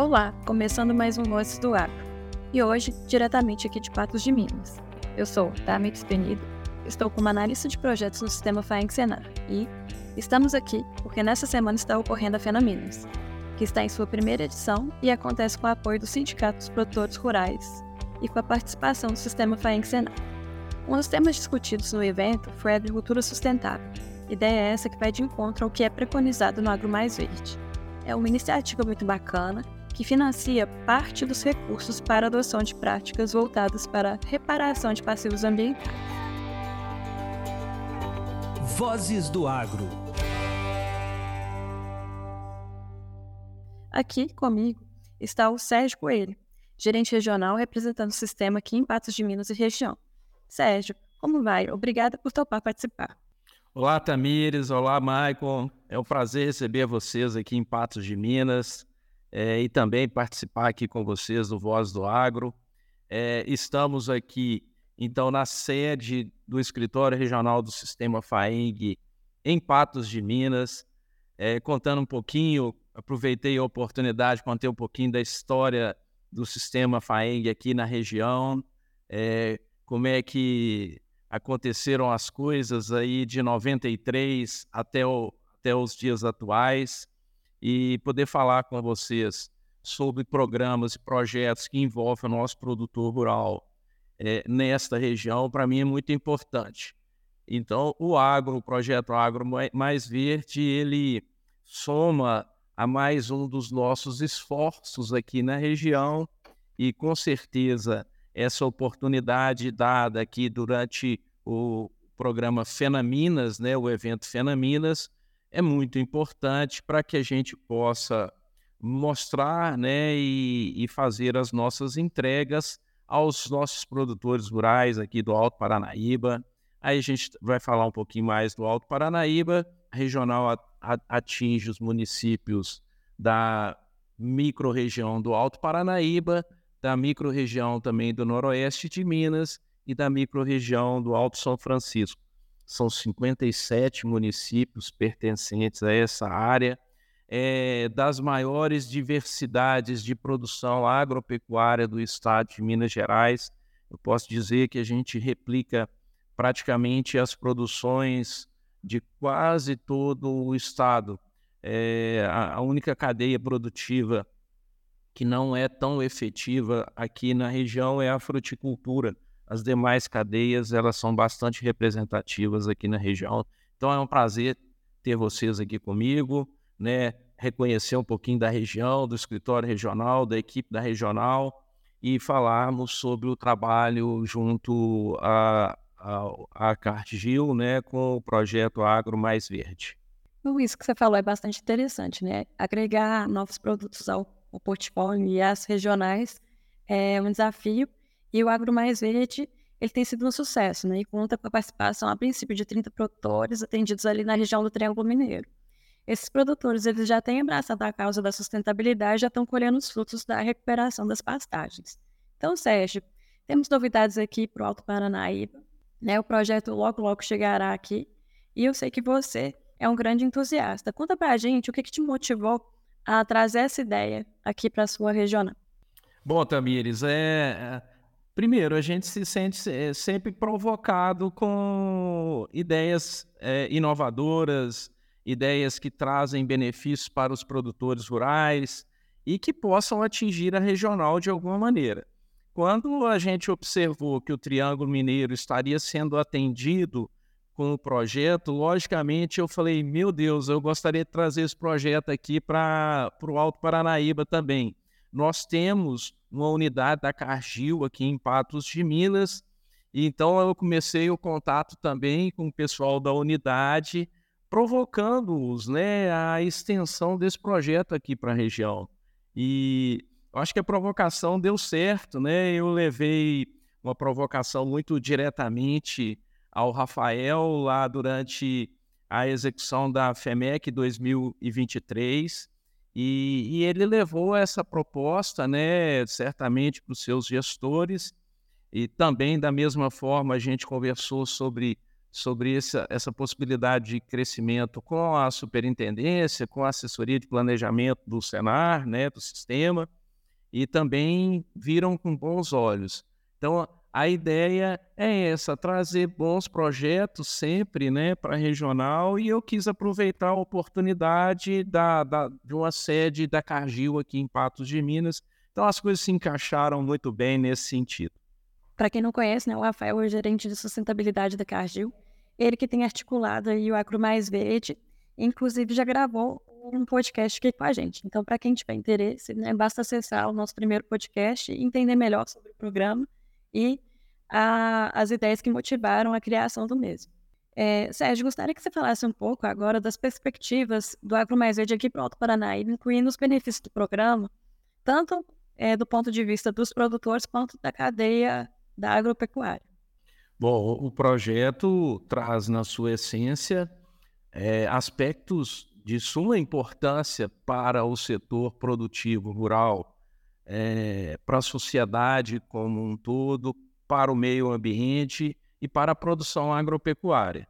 Olá, começando mais um Vozes do Agro. E hoje, diretamente aqui de Patos de Minas. Eu sou Tamix Penido, estou como analista de projetos no sistema FAENG Senar e estamos aqui porque nessa semana está ocorrendo a Fena Minas, que está em sua primeira edição e acontece com o apoio do Sindicato dos Produtores Rurais e com a participação do sistema FAENG Senar. Um dos temas discutidos no evento foi a agricultura sustentável. Ideia é essa que vai de encontro ao que é preconizado no Agro Mais Verde. É uma iniciativa muito bacana que financia parte dos recursos para adoção de práticas voltadas para reparação de passivos ambientais. Vozes do Agro. Aqui comigo está o Sérgio Coelho, gerente regional representando o sistema aqui em Patos de Minas e região. Sérgio, como vai? Obrigada por topar participar. Olá, Tamires. Olá, Maicon. É um prazer receber vocês aqui em Patos de Minas é, e também participar aqui com vocês do Voz do Agro. É, estamos aqui, então, na sede do Escritório Regional do Sistema FAENG, em Patos de Minas, é, contando um pouquinho, aproveitei a oportunidade de contar um pouquinho da história do Sistema FAENG aqui na região, como é que aconteceram as coisas aí de 93 até, o, até os dias atuais e poder falar com vocês sobre programas e projetos que envolvem o nosso produtor rural é, nesta região, para mim é muito importante. Então, o agro, o projeto Agro Mais Verde, ele soma a mais um dos nossos esforços aqui na região e, com certeza, essa oportunidade dada aqui durante o programa Fenaminas, né, o evento Fenaminas, é muito importante para que a gente possa mostrar né, e, e, fazer as nossas entregas aos nossos produtores rurais aqui do Alto Paranaíba. Aí a gente vai falar um pouquinho mais do Alto Paranaíba. A regional atinge os municípios da microrregião do Alto Paranaíba, da microrregião também do Noroeste de Minas e da microrregião do Alto São Francisco são 57 municípios pertencentes a essa área, é, das maiores diversidades de produção agropecuária do estado de Minas Gerais. Eu posso dizer que a gente replica praticamente as produções de quase todo o estado. É, a única cadeia produtiva que não é tão efetiva aqui na região é a fruticultura as demais cadeias, elas são bastante representativas aqui na região. Então é um prazer ter vocês aqui comigo, né? Reconhecer um pouquinho da região, do escritório regional, da equipe da regional e falarmos sobre o trabalho junto a, a, a Cartgil, né, com o projeto Agro Mais Verde. Isso que você falou é bastante interessante, né? Agregar novos produtos ao, ao portfólio e às regionais é um desafio e o Agro Mais Verde, ele tem sido um sucesso, né? E conta com a participação, a princípio, de 30 produtores atendidos ali na região do Triângulo Mineiro. Esses produtores, eles já têm abraçado a causa da sustentabilidade, já estão colhendo os frutos da recuperação das pastagens. Então, Sérgio, temos novidades aqui para o Alto Paranaíba, né? O projeto logo, logo chegará aqui. E eu sei que você é um grande entusiasta. Conta para a gente o que, que te motivou a trazer essa ideia aqui para a sua região. Bom, Tamires, é, Primeiro, a gente se sente eh, sempre provocado com ideias é, inovadoras, ideias que trazem benefícios para os produtores rurais e que possam atingir a regional de alguma maneira. Quando a gente observou que o Triângulo Mineiro estaria sendo atendido com o projeto, logicamente eu falei: meu Deus, eu gostaria de trazer esse projeto aqui para o Alto Paranaíba também. Nós temos uma unidade da Cargill aqui em Patos de Minas. E então eu comecei o contato também com o pessoal da unidade, provocando-os né, a extensão desse projeto aqui para a região. E eu acho que a provocação deu certo, né? Eu levei uma provocação muito diretamente ao Rafael lá durante a execução da FEMEC 2023. E, e ele levou essa proposta, né, certamente, para os seus gestores, e também, da mesma forma, a gente conversou sobre sobre essa, essa possibilidade de crescimento com a superintendência, com a assessoria de planejamento do Senar, né, do sistema, e também viram com bons olhos. Então, a ideia é essa, trazer bons projetos sempre né, para a regional, e eu quis aproveitar a oportunidade da, da, de uma sede da Cargill aqui em Patos de Minas. Então, as coisas se encaixaram muito bem nesse sentido. Para quem não conhece, né, o Rafael é o gerente de sustentabilidade da Cargill. Ele que tem articulado aí o Agro Mais Verde, inclusive já gravou um podcast aqui com a gente. Então, para quem tiver interesse, né, basta acessar o nosso primeiro podcast e entender melhor sobre o programa e a, as ideias que motivaram a criação do mesmo. É, Sérgio, gostaria que você falasse um pouco agora das perspectivas do Agro Mais Verde aqui para o Alto Paraná, incluindo os benefícios do programa, tanto é, do ponto de vista dos produtores quanto da cadeia da agropecuária. Bom, o projeto traz na sua essência é, aspectos de suma importância para o setor produtivo rural, é, para a sociedade como um todo, para o meio ambiente e para a produção agropecuária.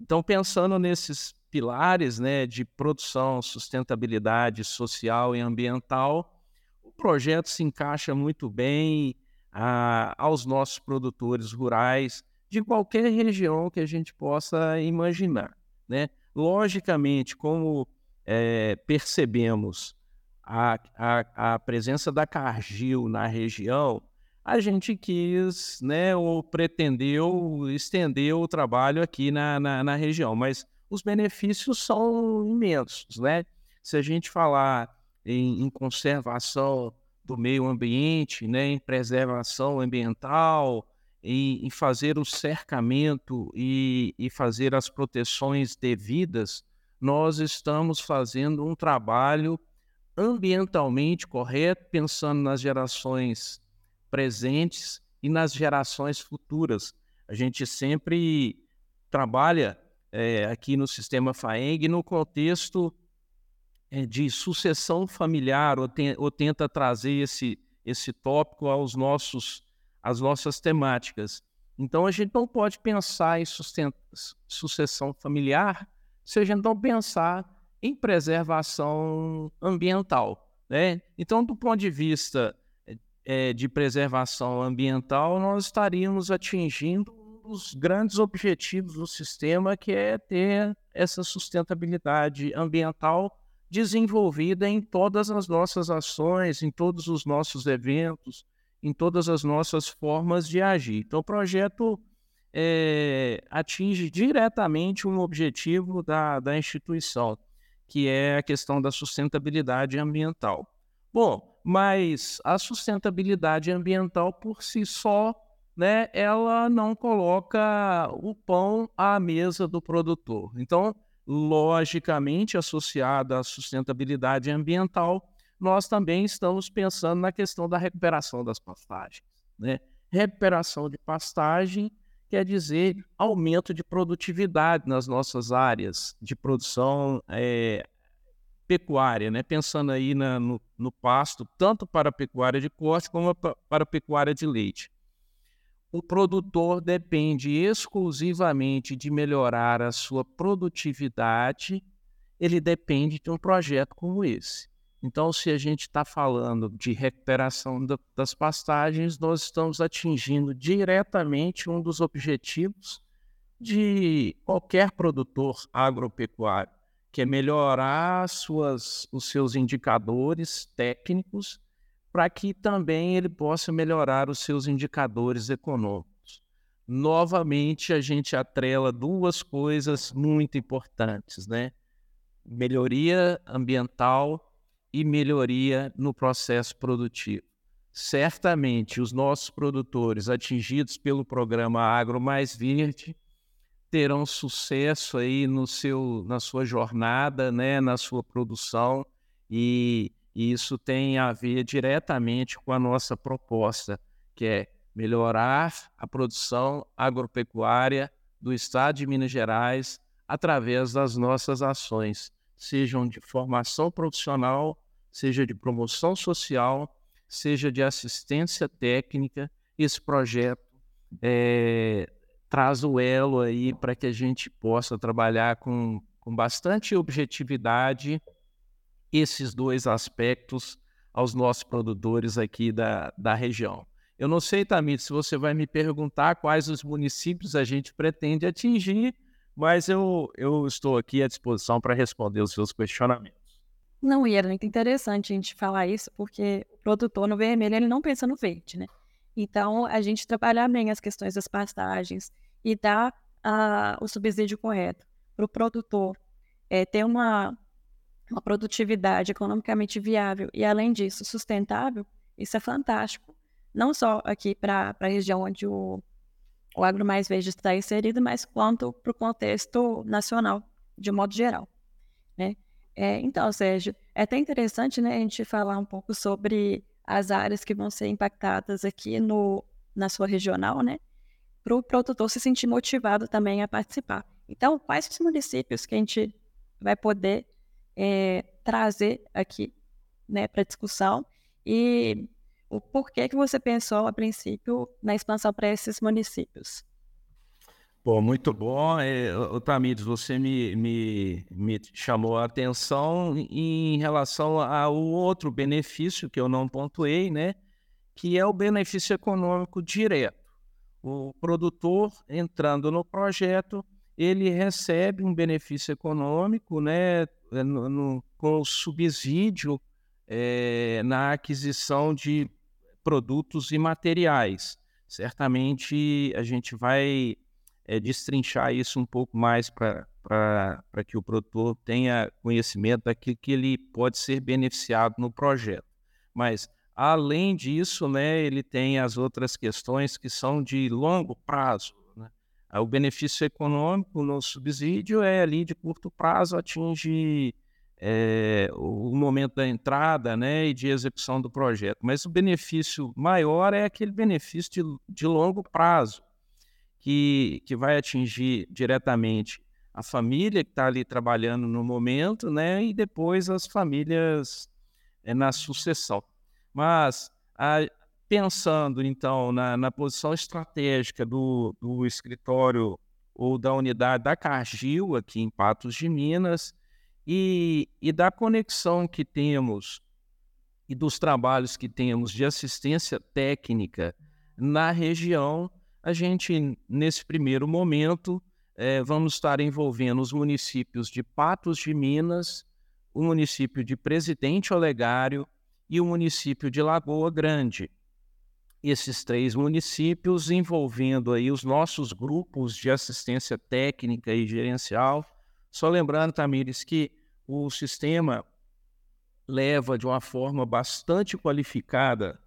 Então, pensando nesses pilares né, de produção, sustentabilidade social e ambiental, o projeto se encaixa muito bem a, aos nossos produtores rurais de qualquer região que a gente possa imaginar. Né? Logicamente, como é, percebemos a, a, a, presença da Cargill na região, a gente quis, né, ou pretendeu estender o trabalho aqui na, na, na região, mas os benefícios são imensos, né? Se a gente falar em, em conservação do meio ambiente, né, em preservação ambiental, em, em fazer o cercamento e, e fazer as proteções devidas, nós estamos fazendo um trabalho ambientalmente correto, pensando nas gerações presentes e nas gerações futuras. A gente sempre trabalha é, aqui no sistema FAENG no contexto é, de sucessão familiar ou, te, ou tenta trazer esse, esse tópico aos nossos, às nossas temáticas. Então, a gente não pode pensar em sucessão familiar se a gente não pensar em preservação ambiental. Né? Então, do ponto de vista é, de preservação ambiental, nós estaríamos atingindo um dos grandes objetivos do sistema, que é ter essa sustentabilidade ambiental desenvolvida em todas as nossas ações, em todos os nossos eventos, em todas as nossas formas de agir. Então, o projeto é, atinge diretamente um objetivo da, da instituição, que é a questão da sustentabilidade ambiental. Bom, mas a sustentabilidade ambiental por si só, né, ela não coloca o pão à mesa do produtor. Então, logicamente associada à sustentabilidade ambiental, nós também estamos pensando na questão da recuperação das pastagens. Né? Recuperação de pastagem quer dizer aumento de produtividade nas nossas áreas de produção é, pecuária, né? pensando aí na, no, no pasto, tanto para a pecuária de corte como para a pecuária de leite o produtor depende exclusivamente de melhorar a sua produtividade, ele depende de um projeto como esse. Então, se a gente está falando de recuperação da, das pastagens, nós estamos atingindo diretamente um dos objetivos de qualquer produtor agropecuário, que é melhorar suas, os seus indicadores técnicos para que também ele possa melhorar os seus indicadores econômicos. Novamente, a gente atrela duas coisas muito importantes, né? Melhoria ambiental e melhoria no processo produtivo. Certamente, os nossos produtores atingidos pelo programa Agro Mais Verde terão sucesso aí no seu, na sua jornada, né, na sua produção e e isso tem a ver diretamente com a nossa proposta, que é melhorar a produção agropecuária do Estado de Minas Gerais através das nossas ações, sejam de formação profissional, seja de promoção social, seja de assistência técnica. Esse projeto é, traz o elo aí para que a gente possa trabalhar com, com bastante objetividade esses dois aspectos aos nossos produtores aqui da, da região. Eu não sei, Tamir, se você vai me perguntar quais os municípios a gente pretende atingir, mas eu, eu estou aqui à disposição para responder os seus questionamentos. Não, e é muito interessante a gente falar isso, porque o produtor no vermelho ele não pensa no verde, né? Então, a gente trabalhar bem as questões das pastagens e dar uh, o subsídio correto para o produtor é, ter uma, uma produtividade economicamente viável e, além disso, sustentável, isso é fantástico. Não só aqui para a região onde o, o agro mais verde está inserido, mas quanto para o contexto nacional, de modo geral. Né? É, então, Sérgio, é até interessante né, a gente falar um pouco sobre as áreas que vão ser impactadas aqui no, na sua regional, né? Para o produtor se sentir motivado também a participar. Então, quais os municípios que a gente vai poder é, trazer aqui né, para discussão e o porquê que você pensou, a princípio, na expansão para esses municípios? Bom, muito bom. É, Tamires, você me, me, me chamou a atenção em relação ao outro benefício que eu não pontuei, né? Que é o benefício econômico direto. O produtor entrando no projeto, ele recebe um benefício econômico, né? No, no, com subsídio é, na aquisição de produtos e materiais. Certamente a gente vai é, destrinchar isso um pouco mais para que o produtor tenha conhecimento daquilo que ele pode ser beneficiado no projeto. Mas, além disso, né, ele tem as outras questões que são de longo prazo. Né? O benefício econômico no subsídio é ali de curto prazo, atinge é, o momento da entrada né, e de execução do projeto. Mas o benefício maior é aquele benefício de, de longo prazo que, que vai atingir diretamente a família que está ali trabalhando no momento, né, e depois as famílias é, na sucessão. Mas a, pensando então na, na posição estratégica do, do escritório ou da unidade da Cargill aqui em Patos de Minas e, e da conexão que temos e dos trabalhos que temos de assistência técnica na região, a gente, nesse primeiro momento, é, vamos estar envolvendo os municípios de Patos de Minas, o município de Presidente Olegário e o município de Lagoa Grande. Esses três municípios envolvendo aí os nossos grupos de assistência técnica e gerencial. Só lembrando, Tamires, que o sistema leva de uma forma bastante qualificada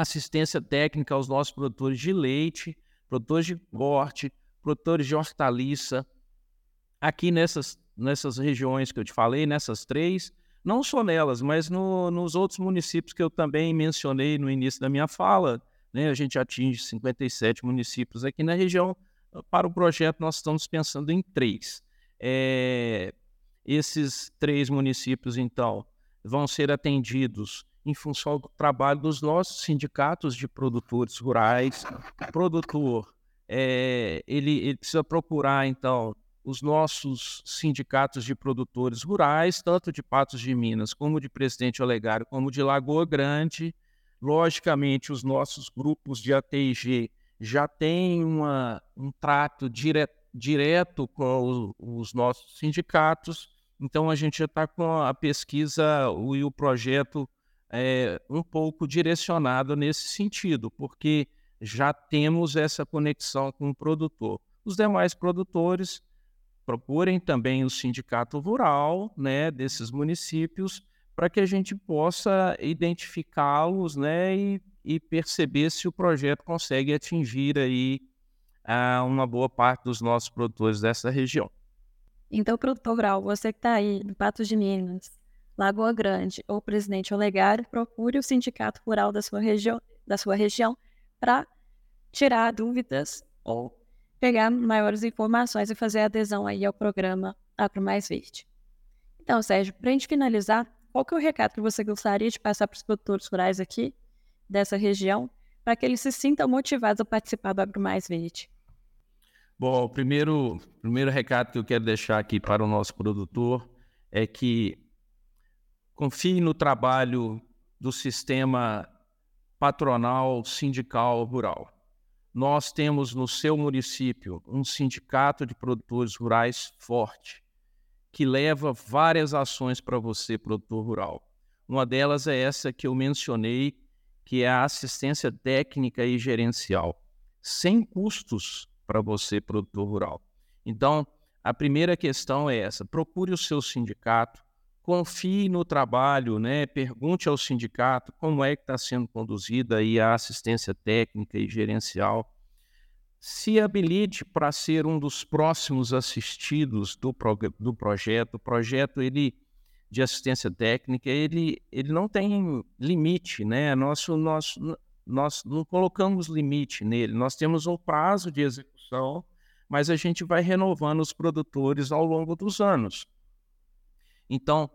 assistência técnica aos nossos produtores de leite, produtores de corte, produtores de hortaliça. Aqui nessas, nessas regiões que eu te falei, nessas três, não só nelas, mas no, nos outros municípios que eu também mencionei no início da minha fala, né, a gente atinge 57 municípios aqui na região. Para o projeto, nós estamos pensando em três. É, esses três municípios, então, vão ser atendidos em função do trabalho dos nossos sindicatos de produtores rurais. O produtor, é, ele, ele precisa procurar, então, os nossos sindicatos de produtores rurais, tanto de Patos de Minas, como de Presidente Olegário, como de Lagoa Grande. Logicamente, os nossos grupos de ATG já têm uma, um trato dire, direto com os, os nossos sindicatos, então a gente já está com a pesquisa e o projeto é, um pouco direcionado nesse sentido, porque já temos essa conexão com o produtor. Os demais produtores procurem também o sindicato rural né, desses municípios para que a gente possa identificá-los né, e, e, perceber se o projeto consegue atingir aí a uma boa parte dos nossos produtores dessa região. Então, produtor rural, você que está aí no Patos de Minas, Lagoa Grande ou Presidente Olegário, procure o sindicato rural da sua, região, da sua região para tirar dúvidas ou pegar maiores informações e fazer adesão aí ao programa Agro Mais Verde. Então, Sérgio, para a gente finalizar, qual que é o recado que você gostaria de passar para os produtores rurais aqui dessa região para que eles se sintam motivados a participar do Agro Mais Verde? Bom, o primeiro, primeiro recado que eu quero deixar aqui para o nosso produtor é que confie no trabalho do sistema patronal sindical rural. Nós temos no seu município um sindicato de produtores rurais forte, que leva várias ações para você, produtor rural. Uma delas é essa que eu mencionei, que é a assistência técnica e gerencial, sem custos para você, produtor rural. Então, a primeira questão é essa: procure o seu sindicato, confie no trabalho, né? pergunte ao sindicato como é que está sendo conduzida aí a assistência técnica e gerencial. Se habilite para ser um dos próximos assistidos do, do projeto. O projeto ele, de assistência técnica ele, ele não tem limite, né? Nosso, nosso, nós não colocamos limite nele. Nós temos um prazo de execução, mas a gente vai renovando os produtores ao longo dos anos. Então,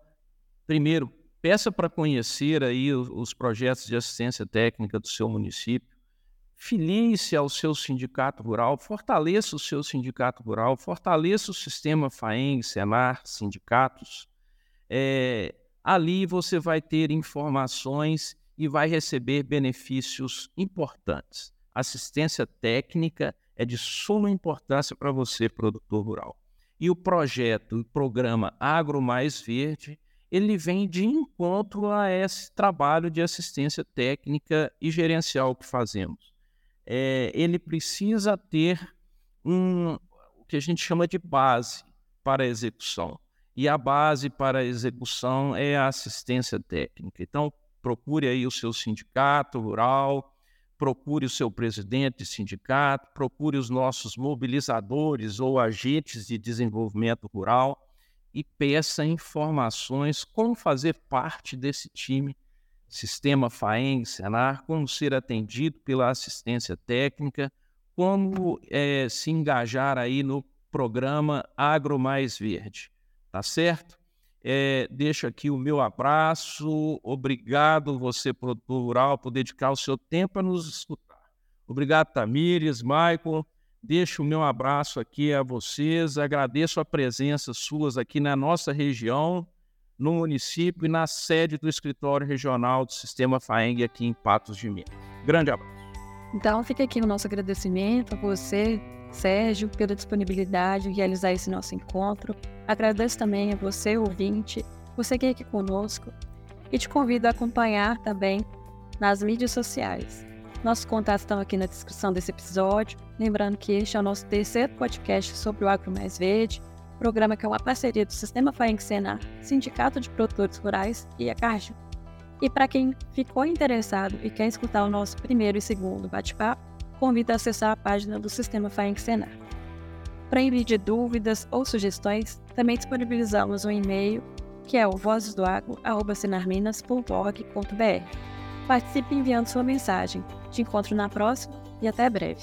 primeiro, peça para conhecer aí os projetos de assistência técnica do seu município, filie-se ao seu sindicato rural, fortaleça o seu sindicato rural, fortaleça o sistema FAENG, Senar, sindicatos. É, ali você vai ter informações e vai receber benefícios importantes. Assistência técnica é de suma importância para você, produtor rural. E o projeto, o programa Agro Mais Verde, ele vem de encontro a esse trabalho de assistência técnica e gerencial que fazemos. É, ele precisa ter um, o que a gente chama de base para a execução. E a base para a execução é a assistência técnica. Então, procure aí o seu sindicato rural, procure o seu presidente de sindicato, procure os nossos mobilizadores ou agentes de desenvolvimento rural e peça informações como fazer parte desse time, sistema FAENG, Senar, como ser atendido pela assistência técnica, como é, se engajar aí no programa Agro Mais Verde, tá certo? É, deixo aqui o meu abraço. Obrigado, você, produtor rural, por dedicar o seu tempo a nos escutar. Obrigado, Tamires, Michael. Deixo o meu abraço aqui a vocês. Agradeço a presença suas aqui na nossa região, no município e na sede do escritório regional do Sistema FAENG aqui em Patos de Minas. Grande abraço. Então, fica aqui o nosso agradecimento a você, Sérgio, pela disponibilidade de realizar esse nosso encontro. Agradeço também a você, ouvinte, por seguir aqui conosco e te convido a acompanhar também nas mídias sociais. Nossos contatos estão aqui na descrição desse episódio. Lembrando que este é o nosso terceiro podcast sobre o Agro Mais Verde, programa que é uma parceria do Sistema FAENC Senar, Sindicato de Produtores Rurais e a Caixa. E para quem ficou interessado e quer escutar o nosso primeiro e segundo bate-papo, convido a acessar a página do Sistema FAENC Senar. Para envio de dúvidas ou sugestões, também disponibilizamos um e-mail que é o vozesdoagro.senarminas.org.br. Participe enviando sua mensagem. Te encontro na próxima e até breve.